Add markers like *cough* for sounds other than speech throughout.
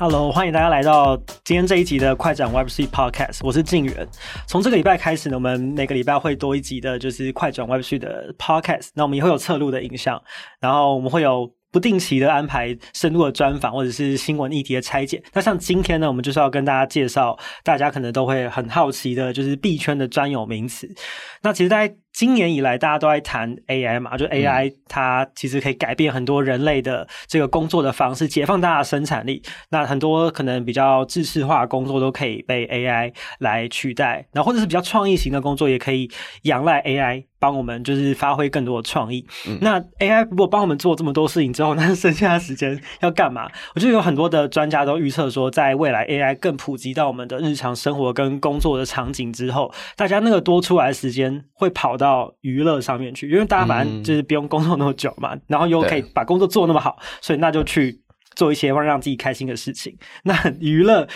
Hello，欢迎大家来到今天这一集的快转 Web3 Podcast，我是敬原。从这个礼拜开始呢，我们每个礼拜会多一集的，就是快转 Web3 的 Podcast。那我们也会有侧录的影像，然后我们会有不定期的安排深入的专访或者是新闻议题的拆解。那像今天呢，我们就是要跟大家介绍大家可能都会很好奇的，就是币圈的专有名词。那其实，在今年以来，大家都在谈 AI 嘛，就 AI 它其实可以改变很多人类的这个工作的方式，解放大家的生产力。那很多可能比较知识化的工作都可以被 AI 来取代，然后或者是比较创意型的工作也可以仰赖 AI 帮我们，就是发挥更多的创意。嗯、那 AI 如果帮我们做这么多事情之后，那剩下的时间要干嘛？我觉得有很多的专家都预测说，在未来 AI 更普及到我们的日常生活跟工作的场景之后，大家那个多出来的时间会跑到娱乐上面去，因为大家反正就是不用工作那么久嘛，嗯、然后又可以把工作做那么好，所以那就去做一些让让自己开心的事情。*laughs* 那娱乐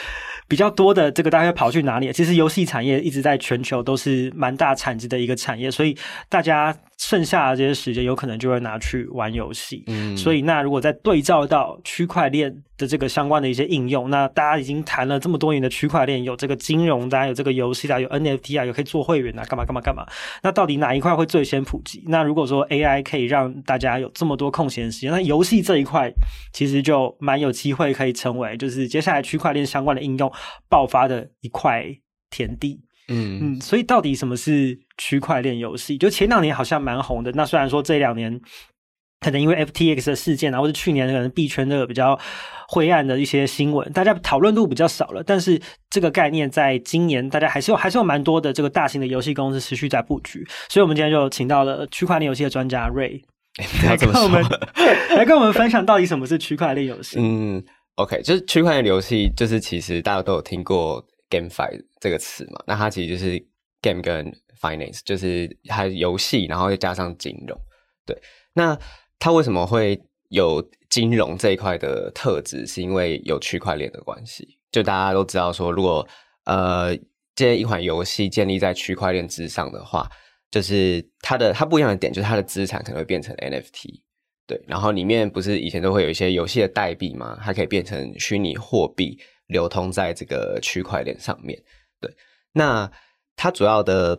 比较多的这个大概会跑去哪里？其实游戏产业一直在全球都是蛮大产值的一个产业，所以大家。剩下的这些时间有可能就会拿去玩游戏，嗯，所以那如果再对照到区块链的这个相关的一些应用，那大家已经谈了这么多年的区块链，有这个金融，大家有这个游戏啊，有 NFT 啊，有可以做会员啊，干嘛干嘛干嘛。那到底哪一块会最先普及？那如果说 AI 可以让大家有这么多空闲时间，那游戏这一块其实就蛮有机会可以成为就是接下来区块链相关的应用爆发的一块田地。嗯嗯，所以到底什么是区块链游戏？就前两年好像蛮红的。那虽然说这两年可能因为 FTX 的事件啊，或者去年可能币圈的比较灰暗的一些新闻，大家讨论度比较少了。但是这个概念在今年，大家还是有还是有蛮多的这个大型的游戏公司持续在布局。所以我们今天就请到了区块链游戏的专家 Ray *laughs* 来跟我们 *laughs* 来跟我们分享到底什么是区块链游戏。嗯，OK，就是区块链游戏，就是其实大家都有听过。GameFi 这个词嘛，那它其实就是 game 跟 finance，就是还有游戏，然后又加上金融。对，那它为什么会有金融这一块的特质？是因为有区块链的关系。就大家都知道说，如果呃，这一款游戏建立在区块链之上的话，就是它的它不一样的点，就是它的资产可能会变成 NFT。对，然后里面不是以前都会有一些游戏的代币吗？它可以变成虚拟货币。流通在这个区块链上面，对，那它主要的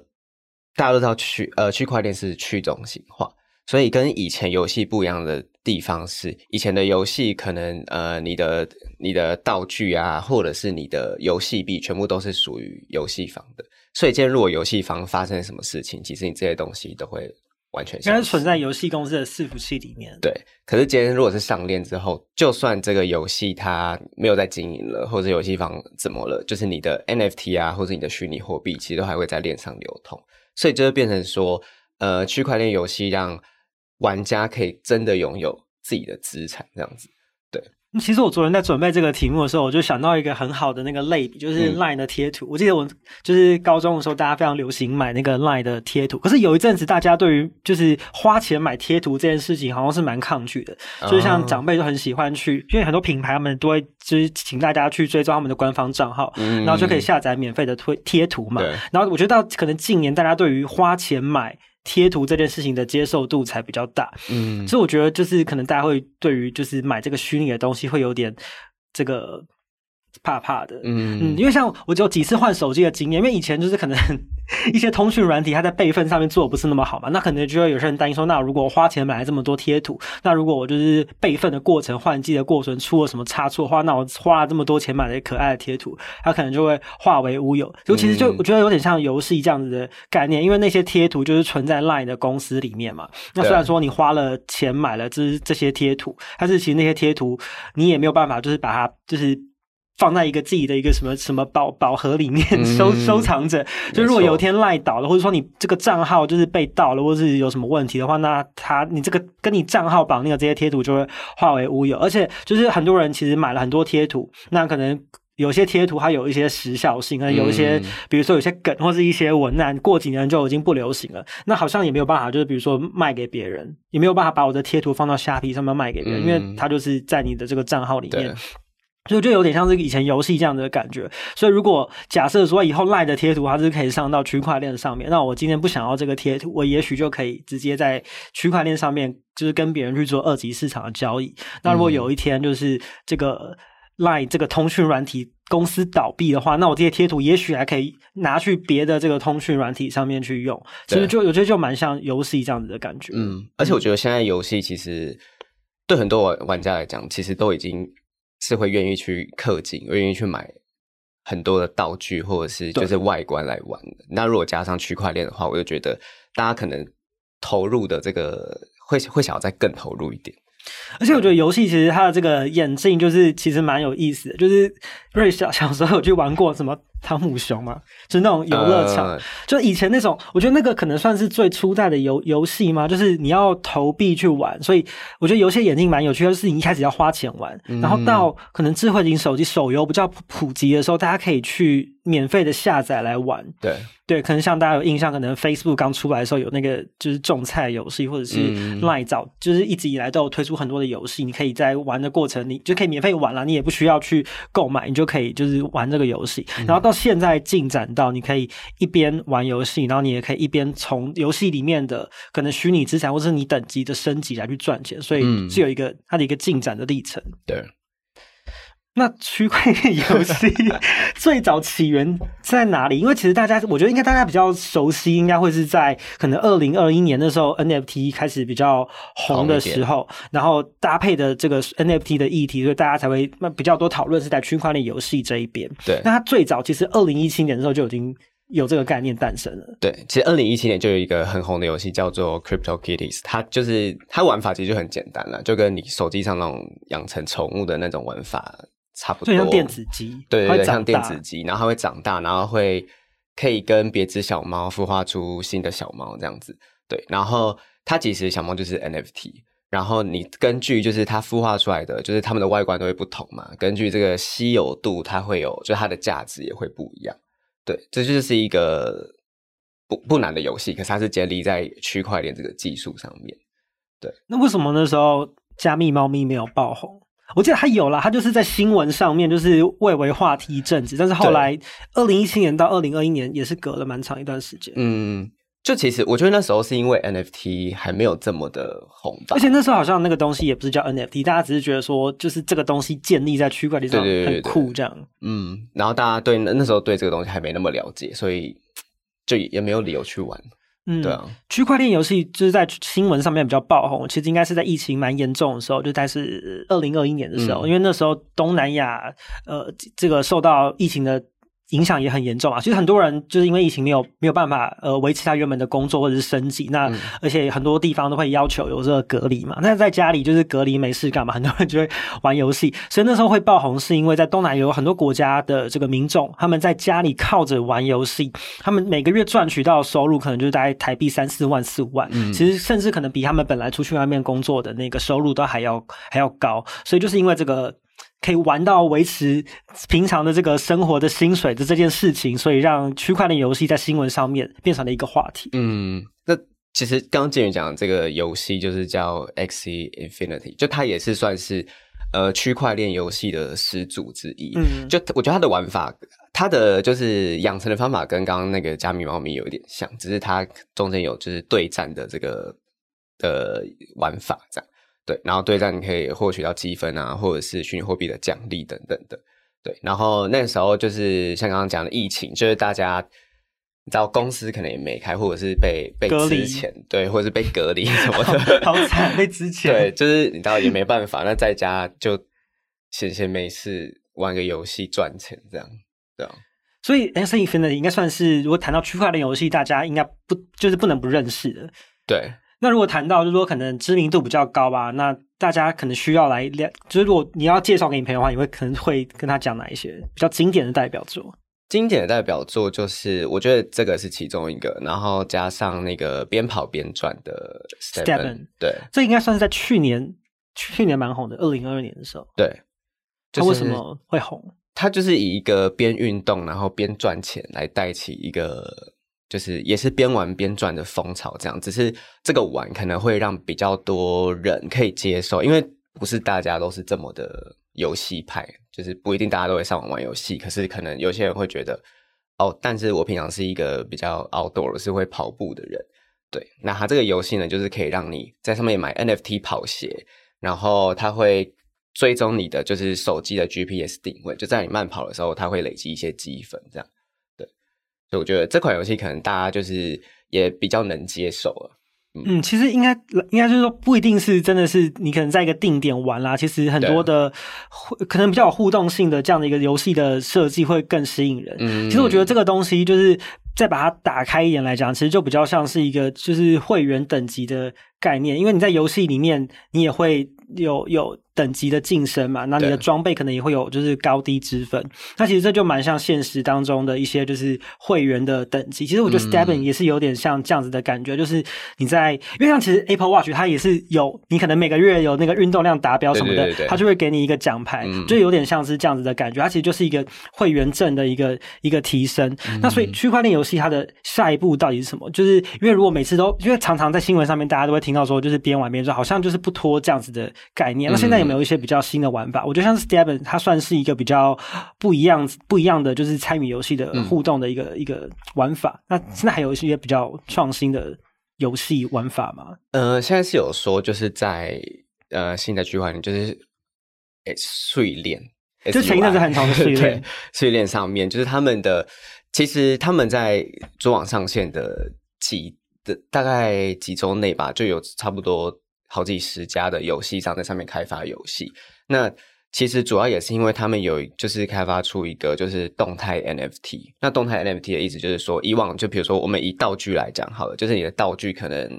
大家都知道区呃区块链是去中心化，所以跟以前游戏不一样的地方是，以前的游戏可能呃你的你的道具啊，或者是你的游戏币，全部都是属于游戏方的，所以今天如果游戏方发生什么事情，其实你这些东西都会。完全应该是存在游戏公司的伺服器里面。对，可是今天如果是上链之后，就算这个游戏它没有在经营了，或者游戏方怎么了，就是你的 NFT 啊，或者你的虚拟货币，其实都还会在链上流通。所以就会变成说，呃，区块链游戏让玩家可以真的拥有自己的资产，这样子。其实我昨天在准备这个题目的时候，我就想到一个很好的那个类比，就是 LINE 的贴图。嗯、我记得我就是高中的时候，大家非常流行买那个 LINE 的贴图。可是有一阵子，大家对于就是花钱买贴图这件事情，好像是蛮抗拒的。就是像长辈都很喜欢去，哦、因为很多品牌他们都会就是请大家去追踪他们的官方账号，嗯、然后就可以下载免费的推贴图嘛。然后我觉得到可能近年，大家对于花钱买贴图这件事情的接受度才比较大，嗯，所以我觉得就是可能大家会对于就是买这个虚拟的东西会有点这个。怕怕的，嗯嗯，因为像我只有几次换手机的经验，因为以前就是可能 *laughs* 一些通讯软体它在备份上面做的不是那么好嘛，那可能就会有些人担心说，那如果我花钱买了这么多贴图，那如果我就是备份的过程、换机的过程出了什么差错的话，那我花了这么多钱买了一个可爱的贴图，它可能就会化为乌有。就其实就我觉得有点像游戏这样子的概念，因为那些贴图就是存在 LINE 的公司里面嘛。那虽然说你花了钱买了这这些贴图，但是其实那些贴图你也没有办法就是把它就是。放在一个自己的一个什么什么宝宝盒里面 *laughs* 收收藏着，就如果有一天赖倒了，或者说你这个账号就是被盗了，或者是有什么问题的话，那他你这个跟你账号绑定的这些贴图就会化为乌有。而且就是很多人其实买了很多贴图，那可能有些贴图它有一些时效性，可能有一些比如说有些梗或是一些文案，过几年就已经不流行了，那好像也没有办法，就是比如说卖给别人，也没有办法把我的贴图放到虾皮上面卖给别人，因为它就是在你的这个账号里面。所以就有点像是以前游戏这样的感觉。所以如果假设说以后 LINE 的贴图它是可以上到区块链上面，那我今天不想要这个贴图，我也许就可以直接在区块链上面就是跟别人去做二级市场的交易。那如果有一天就是这个 Line 这个通讯软体公司倒闭的话，那我这些贴图也许还可以拿去别的这个通讯软体上面去用。其实就我觉得就蛮像游戏这样子的感觉。嗯，而且我觉得现在游戏其实对很多玩玩家来讲，其实都已经是会愿意去氪金，愿意去买很多的道具或者是就是外观来玩的。那如果加上区块链的话，我就觉得大家可能投入的这个会会想要再更投入一点。而且我觉得游戏其实它的这个演进就是其实蛮有意思的，就是瑞小小时候有去玩过什么汤姆熊嘛，就是那种游乐场，呃、就以前那种，我觉得那个可能算是最初代的游游戏嘛，就是你要投币去玩，所以我觉得游戏眼镜蛮有趣的，就是你一开始要花钱玩，然后到可能智慧型手机手游比较普及的时候，大家可以去免费的下载来玩，对。对，可能像大家有印象，可能 Facebook 刚出来的时候有那个就是种菜游戏，或者是 Line 早、嗯、就是一直以来都有推出很多的游戏，你可以在玩的过程，你就可以免费玩了，你也不需要去购买，你就可以就是玩这个游戏。然后到现在进展到你可以一边玩游戏，然后你也可以一边从游戏里面的可能虚拟资产或者是你等级的升级来去赚钱，所以是有一个它的一个进展的历程。对。*laughs* 那区块链游戏 *laughs* 最早起源在哪里？因为其实大家，我觉得应该大家比较熟悉，应该会是在可能二零二一年的时候，NFT 开始比较红的时候，然后搭配的这个 NFT 的议题，所以大家才会那比较多讨论是在区块链游戏这一边。对，那它最早其实二零一七年的时候就已经有这个概念诞生了。对，其实二零一七年就有一个很红的游戏叫做 Crypto Kitties，它就是它玩法其实就很简单了，就跟你手机上那种养成宠物的那种玩法。差不多，就像电子鸡，对对对，像电子鸡，然后它会长大，然后会可以跟别只小猫孵化出新的小猫这样子。对，然后它其实小猫就是 NFT，然后你根据就是它孵化出来的，就是它们的外观都会不同嘛，根据这个稀有度，它会有，就它的价值也会不一样。对，这就是一个不不难的游戏，可是它是建立在区块链这个技术上面。对，那为什么那时候加密猫咪没有爆红？我记得他有啦，他就是在新闻上面就是蔚为话题一阵子，但是后来二零一七年到二零二一年也是隔了蛮长一段时间。嗯，就其实我觉得那时候是因为 NFT 还没有这么的红吧，而且那时候好像那个东西也不是叫 NFT，大家只是觉得说就是这个东西建立在区块链上很酷这样。嗯，然后大家对那那时候对这个东西还没那么了解，所以就也没有理由去玩。嗯，对啊，区块链游戏就是在新闻上面比较爆红，其实应该是在疫情蛮严重的时候，就大概是二零二一年的时候，嗯、因为那时候东南亚呃这个受到疫情的。影响也很严重啊！其实很多人就是因为疫情没有没有办法呃维持他原本的工作或者是生计，那、嗯、而且很多地方都会要求有这个隔离嘛。那在家里就是隔离没事干嘛，很多人就会玩游戏。所以那时候会爆红，是因为在东南亚有很多国家的这个民众，他们在家里靠着玩游戏，他们每个月赚取到的收入可能就是大概台币三四万四五万，嗯、其实甚至可能比他们本来出去外面工作的那个收入都还要还要高。所以就是因为这个。可以玩到维持平常的这个生活的薪水的这件事情，所以让区块链游戏在新闻上面变成了一个话题。嗯，那其实刚刚建宇讲的这个游戏就是叫 Axie Infinity，就它也是算是呃区块链游戏的始祖之一。嗯，就我觉得它的玩法，它的就是养成的方法跟刚刚那个加密猫咪有一点像，只是它中间有就是对战的这个的玩法这样。对，然后对战你可以获取到积分啊，或者是虚拟货币的奖励等等的。对，然后那时候就是像刚刚讲的疫情，就是大家你知道公司可能也没开，或者是被被之前，对，或者是被隔离什么的，好惨，被之前。对，就是你知道也没办法，那在家就闲闲没事玩个游戏赚钱这样，对啊。所以 Axie Infinity 应该算是，如果谈到区块链游戏，大家应该不就是不能不认识的。对。那如果谈到就是说可能知名度比较高吧，那大家可能需要来了，就是如果你要介绍给你朋友的话，你会可能会跟他讲哪一些比较经典的代表作？经典的代表作就是我觉得这个是其中一个，然后加上那个边跑边赚的 Steppen，对，这应该算是在去年去年蛮红的，二零二二年的时候。对，他为什么会红？他就是以一个边运动然后边赚钱来带起一个。就是也是边玩边赚的风潮，这样，只是这个玩可能会让比较多人可以接受，因为不是大家都是这么的游戏派，就是不一定大家都会上网玩游戏。可是可能有些人会觉得，哦，但是我平常是一个比较 outdoor，是会跑步的人，对，那它这个游戏呢，就是可以让你在上面买 NFT 跑鞋，然后它会追踪你的就是手机的 GPS 定位，就在你慢跑的时候，它会累积一些积分，这样。对，所以我觉得这款游戏可能大家就是也比较能接受了。嗯，其实应该应该就是说，不一定是真的是你可能在一个定点玩啦。其实很多的可能比较有互动性的这样的一个游戏的设计会更吸引人。嗯，其实我觉得这个东西就是再把它打开一点来讲，其实就比较像是一个就是会员等级的概念，因为你在游戏里面你也会有有。等级的晋升嘛，那你的装备可能也会有就是高低之分。那其实这就蛮像现实当中的一些就是会员的等级。其实我觉得 STEPN 也是有点像这样子的感觉，嗯、就是你在因为像其实 Apple Watch 它也是有你可能每个月有那个运动量达标什么的，对对对对，它就会给你一个奖牌，嗯、就有点像是这样子的感觉。它其实就是一个会员证的一个一个提升。嗯、那所以区块链游戏它的下一步到底是什么？就是因为如果每次都因为常常在新闻上面大家都会听到说，就是边玩边赚，好像就是不拖这样子的概念。那现在。有没有一些比较新的玩法？我觉得像是 STEPN，它算是一个比较不一样、不一样的，就是参与游戏的互动的一个、嗯、一个玩法。那现在还有一些比较创新的游戏玩法吗？呃，现在是有说，就是在呃新的区块链，就是诶碎链，就前一阵子很长的 *laughs* 碎链，*laughs* 碎链上面，就是他们的其实他们在主网上线的几的大概几周内吧，就有差不多。好几十家的游戏商在上面开发游戏，那其实主要也是因为他们有就是开发出一个就是动态 NFT。那动态 NFT 的意思就是说，以往就比如说我们以道具来讲好了，就是你的道具可能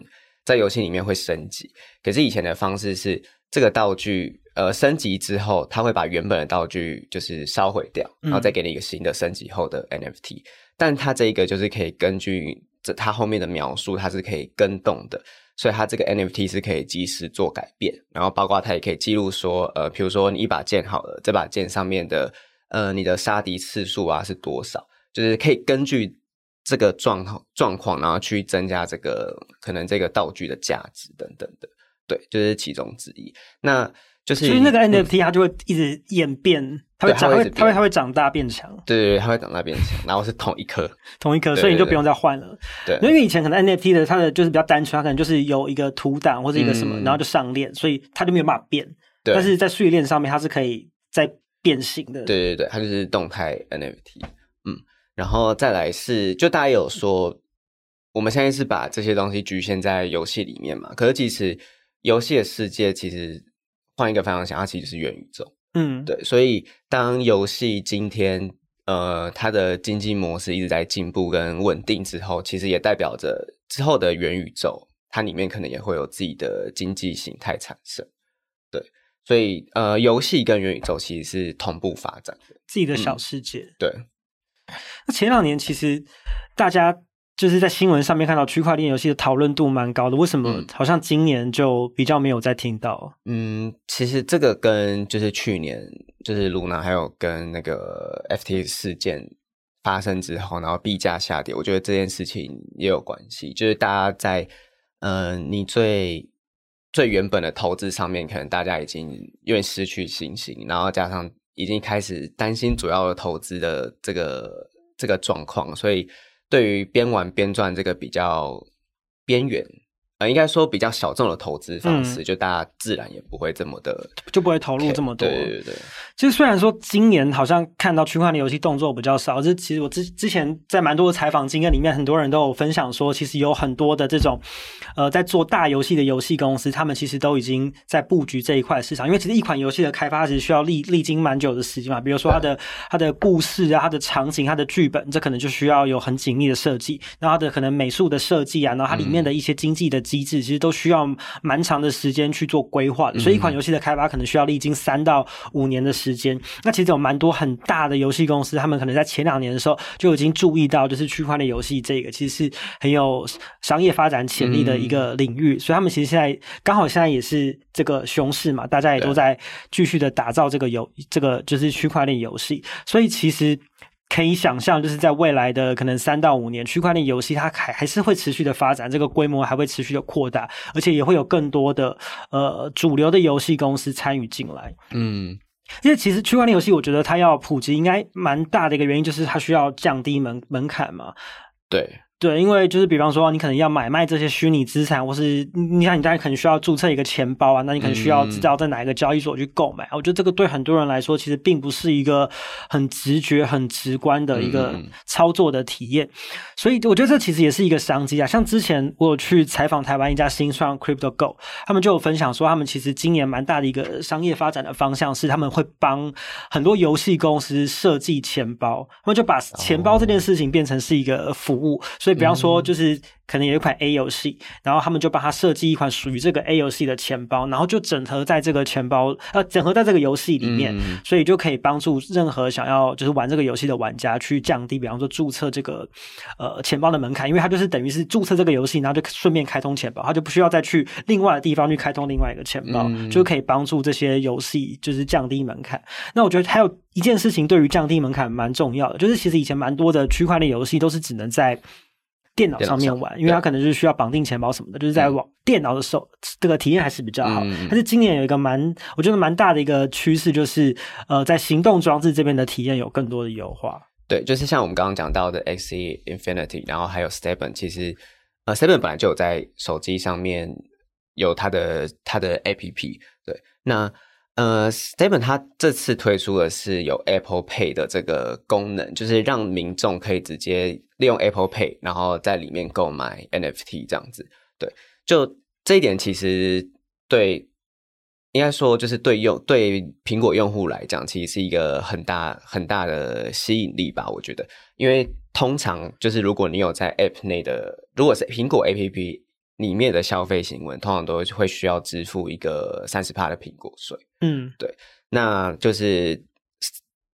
在游戏里面会升级，可是以前的方式是这个道具呃升级之后，它会把原本的道具就是烧毁掉，然后再给你一个新的升级后的 NFT。嗯、但它这一个就是可以根据这它后面的描述，它是可以更动的。所以它这个 NFT 是可以及时做改变，然后包括它也可以记录说，呃，比如说你一把剑好了，这把剑上面的呃你的杀敌次数啊是多少，就是可以根据这个状况状况，然后去增加这个可能这个道具的价值等等的，对，就是其中之一。那就是，所以那个 NFT 它就会一直演变，嗯、它会长，它会它会它会长大变强。对对对，它会长大变强，然后是同一颗，*laughs* 同一颗，所以你就不用再换了。对，因为以前可能 NFT 的它的就是比较单纯，它可能就是有一个图档或者一个什么，嗯、然后就上链，所以它就没有办法变。对，但是在序列上面，它是可以再变形的。对对对，它就是动态 NFT。嗯，然后再来是，就大家有说，我们现在是把这些东西局限在游戏里面嘛？可是其实游戏的世界其实。换一个方向想，它其实是元宇宙。嗯，对，所以当游戏今天呃它的经济模式一直在进步跟稳定之后，其实也代表着之后的元宇宙，它里面可能也会有自己的经济形态产生。对，所以呃，游戏跟元宇宙其实是同步发展的，自己的小世界。嗯，对，那前两年其实大家。就是在新闻上面看到区块链游戏的讨论度蛮高的，为什么好像今年就比较没有再听到？嗯，其实这个跟就是去年就是 Luna 还有跟那个 FTX 事件发生之后，然后币价下跌，我觉得这件事情也有关系。就是大家在嗯、呃，你最最原本的投资上面，可能大家已经因为失去信心，然后加上已经开始担心主要的投资的这个这个状况，所以。对于边玩边赚这个比较边缘。呃，应该说比较小众的投资方式，嗯、就大家自然也不会这么的，就不会投入这么多。对对对。其实虽然说今年好像看到区块链游戏动作比较少，这其实我之之前在蛮多的采访经验里面，很多人都有分享说，其实有很多的这种呃在做大游戏的游戏公司，他们其实都已经在布局这一块市场。因为其实一款游戏的开发其实需要历历经蛮久的时间嘛，比如说它的它的故事啊、它的场景、它的剧本，这可能就需要有很紧密的设计，然后它的可能美术的设计啊，然后它里面的一些经济的。机制其实都需要蛮长的时间去做规划的，所以一款游戏的开发可能需要历经三到五年的时间。那其实有蛮多很大的游戏公司，他们可能在前两年的时候就已经注意到，就是区块链游戏这个其实是很有商业发展潜力的一个领域。所以他们其实现在刚好现在也是这个熊市嘛，大家也都在继续的打造这个游这个就是区块链游戏。所以其实。可以想象，就是在未来的可能三到五年，区块链游戏它还还是会持续的发展，这个规模还会持续的扩大，而且也会有更多的呃主流的游戏公司参与进来。嗯，因为其实区块链游戏，我觉得它要普及，应该蛮大的一个原因就是它需要降低门门槛嘛。对，对，因为就是比方说，你可能要买卖这些虚拟资产，或是你看你大概可能需要注册一个钱包啊，那你可能需要知道在哪一个交易所去购买。嗯、我觉得这个对很多人来说，其实并不是一个很直觉、很直观的一个操作的体验。嗯、所以我觉得这其实也是一个商机啊。像之前我有去采访台湾一家新创 CryptoGo，他们就有分享说，他们其实今年蛮大的一个商业发展的方向是，他们会帮很多游戏公司设计钱包，他们就把钱包这件事情变成是一个服务。哦所以，比方说，就是可能有一款 A 游戏，然后他们就帮他设计一款属于这个 A 游戏的钱包，然后就整合在这个钱包，呃，整合在这个游戏里面，所以就可以帮助任何想要就是玩这个游戏的玩家去降低，比方说注册这个呃钱包的门槛，因为它就是等于是注册这个游戏，然后就顺便开通钱包，他就不需要再去另外的地方去开通另外一个钱包，就可以帮助这些游戏就是降低门槛。那我觉得还有一件事情对于降低门槛蛮重要的，就是其实以前蛮多的区块链游戏都是只能在电脑上面玩，因为它可能就是需要绑定钱包什么的，就是在网电脑的时候，这个体验还是比较好。但是今年有一个蛮，我觉得蛮大的一个趋势，就是呃，在行动装置这边的体验有更多的优化。对，就是像我们刚刚讲到的 Axie Infinity，然后还有 STEPN，其实呃，STEPN 本来就有在手机上面有它的它的 APP。对，那。呃，STEPN 它这次推出的是有 Apple Pay 的这个功能，就是让民众可以直接利用 Apple Pay，然后在里面购买 NFT 这样子。对，就这一点其实对，应该说就是对用对苹果用户来讲，其实是一个很大很大的吸引力吧，我觉得。因为通常就是如果你有在 App 内的，如果是苹果 APP。里面的消费行为通常都会需要支付一个三十帕的苹果税。嗯，对，那就是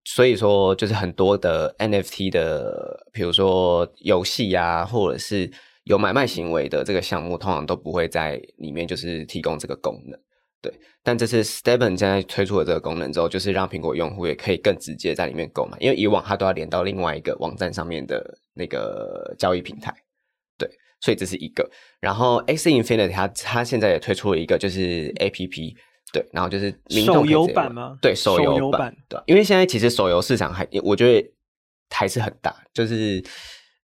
所以说，就是很多的 NFT 的，比如说游戏啊，或者是有买卖行为的这个项目，通常都不会在里面就是提供这个功能。对，但这次 STEPN 现在推出了这个功能之后，就是让苹果用户也可以更直接在里面购买，因为以往它都要连到另外一个网站上面的那个交易平台。对所以这是一个，然后 X Infinity 它它现在也推出了一个，就是 A P P，对，然后就是手游版吗？对，手游版，对，因为现在其实手游市场还，我觉得还是很大，就是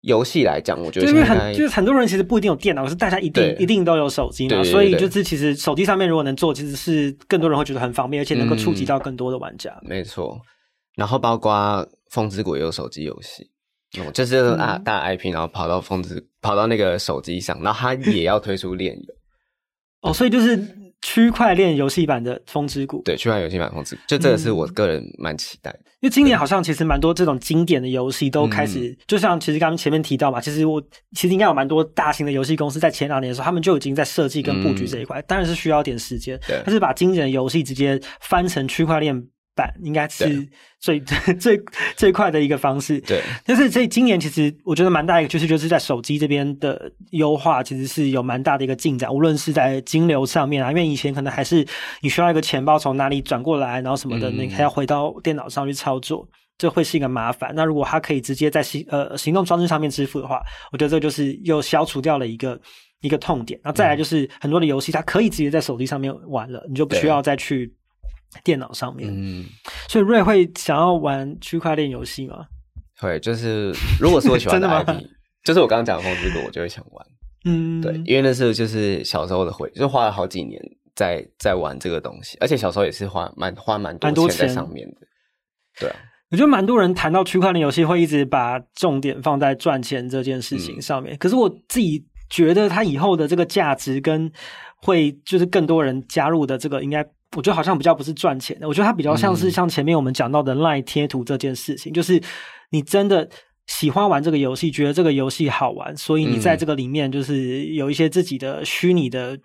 游戏来讲，我觉得因为很就是很多人其实不一定有电脑，可是大家一定一定都有手机嘛，所以就是其实手机上面如果能做，其实是更多人会觉得很方便，而且能够触及到更多的玩家。嗯、没错，然后包括风之谷也有手机游戏。哦、就是啊，大 IP，然后跑到疯子，跑到那个手机上，然后他也要推出 *laughs* 链游。哦，所以就是区块链游戏版的风之谷。对，区块链游戏版风之谷，就这个是我个人蛮期待的。嗯、因为今年好像其实蛮多这种经典的游戏都开始，嗯、就像其实刚刚前面提到嘛，其实我其实应该有蛮多大型的游戏公司在前两年的时候，他们就已经在设计跟布局这一块，嗯、当然是需要点时间。对，但是把经典的游戏直接翻成区块链。版应该是最 *laughs* 最最快的一个方式。对，但是所以今年其实我觉得蛮大一个趋势，就是在手机这边的优化，其实是有蛮大的一个进展。无论是在金流上面啊，因为以前可能还是你需要一个钱包从哪里转过来，然后什么的，你还要回到电脑上去操作，这会是一个麻烦。那如果它可以直接在行呃行动装置上面支付的话，我觉得这就是又消除掉了一个一个痛点。然后再来就是很多的游戏它可以直接在手机上面玩了，你就不需要再去。电脑上面，嗯，所以瑞会想要玩区块链游戏吗？会，就是如果是我喜欢的 *laughs* IP，就是我刚刚讲的风之谷，我就会想玩。嗯，对，因为那时候就是小时候的回，就花了好几年在在玩这个东西，而且小时候也是花蛮花蛮多钱在上面的。对啊，我觉得蛮多人谈到区块链游戏，会一直把重点放在赚钱这件事情上面。嗯，可是我自己觉得，它以后的这个价值跟会就是更多人加入的这个应该。我觉得好像比较不是赚钱的，我觉得它比较像是像前面我们讲到的 LINE 贴图这件事情，嗯、就是你真的喜欢玩这个游戏，觉得这个游戏好玩，所以你在这个里面就是有一些自己的虚拟的。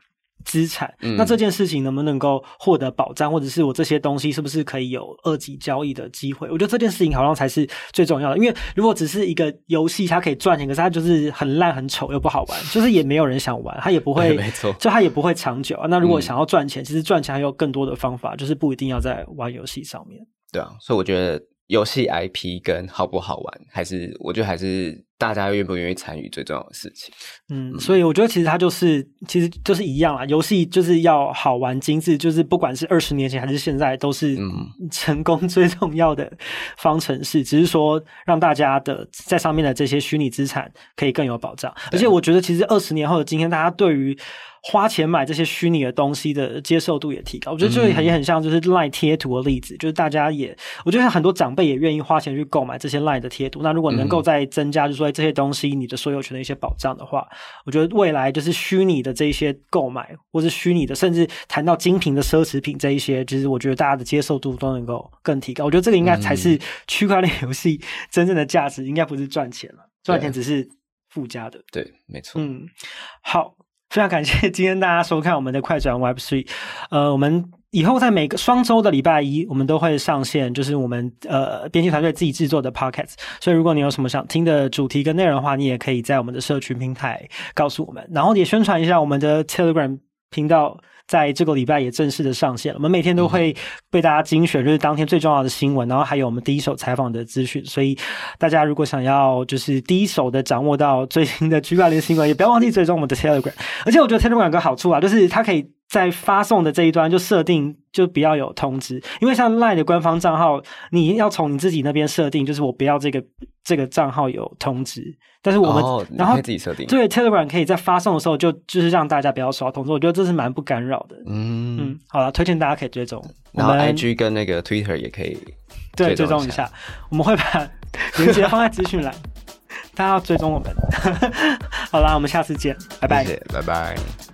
资产，那这件事情能不能够获得保障，或者是我这些东西是不是可以有二级交易的机会？我觉得这件事情好像才是最重要的。因为如果只是一个游戏，它可以赚钱，可是它就是很烂、很丑又不好玩，就是也没有人想玩，它也不会，*laughs* 没错，就它也不会长久啊。那如果想要赚钱，其实赚钱还有更多的方法，就是不一定要在玩游戏上面。对啊，所以我觉得游戏 IP 跟好不好玩，还是我觉得还是。大家愿不愿意参与最重要的事情。嗯，所以我觉得其实它就是，其实就是一样啦。游戏就是要好玩、精致，就是不管是二十年前还是现在，都是 *laughs* 成功最重要的方程式。只是说让大家的在上面的这些虚拟资产可以更有保障。而且我觉得，其实二十年后的今天，大家对于花钱买这些虚拟的东西的接受度也提高，我觉得这也很像就是 LINE 贴图的例子，就是大家也，我觉得很多长辈也愿意花钱去购买这些 LINE 的贴图。那如果能够再增加，就是说这些东西你的所有权的一些保障的话，我觉得未来就是虚拟的这一些购买，或是虚拟的，甚至谈到精品的奢侈品这一些，其实我觉得大家的接受度都能够更提高。我觉得这个应该才是区块链游戏真正的价值，应该不是赚钱了，赚钱只是附加的。对，没错。嗯，好。非常感谢今天大家收看我们的快转 Web Three，呃，我们以后在每个双周的礼拜一，我们都会上线，就是我们呃编辑团队自己制作的 p o c k e t。所以如果你有什么想听的主题跟内容的话，你也可以在我们的社群平台告诉我们，然后也宣传一下我们的 Telegram 频道。在这个礼拜也正式的上线了。我们每天都会被大家精选，就是当天最重要的新闻，然后还有我们第一手采访的资讯。所以大家如果想要就是第一手的掌握到最新的区块链新闻，也不要忘记追踪我们的 Telegram。而且我觉得 Telegram 有个好处啊，就是它可以。在发送的这一端就设定就不要有通知，因为像 LINE 的官方账号，你要从你自己那边设定，就是我不要这个这个账号有通知。但是我们、哦、然后自己设定，对 Telegram 可以在发送的时候就就是让大家不要收到通知，我觉得这是蛮不干扰的。嗯。嗯，好了，推荐大家可以追踪，然后 IG 跟那个 Twitter 也可以对追踪一下，我们会把 *laughs* 链接放在资讯栏，大家要追踪我们。*laughs* 好啦，我们下次见，拜拜，谢谢拜拜。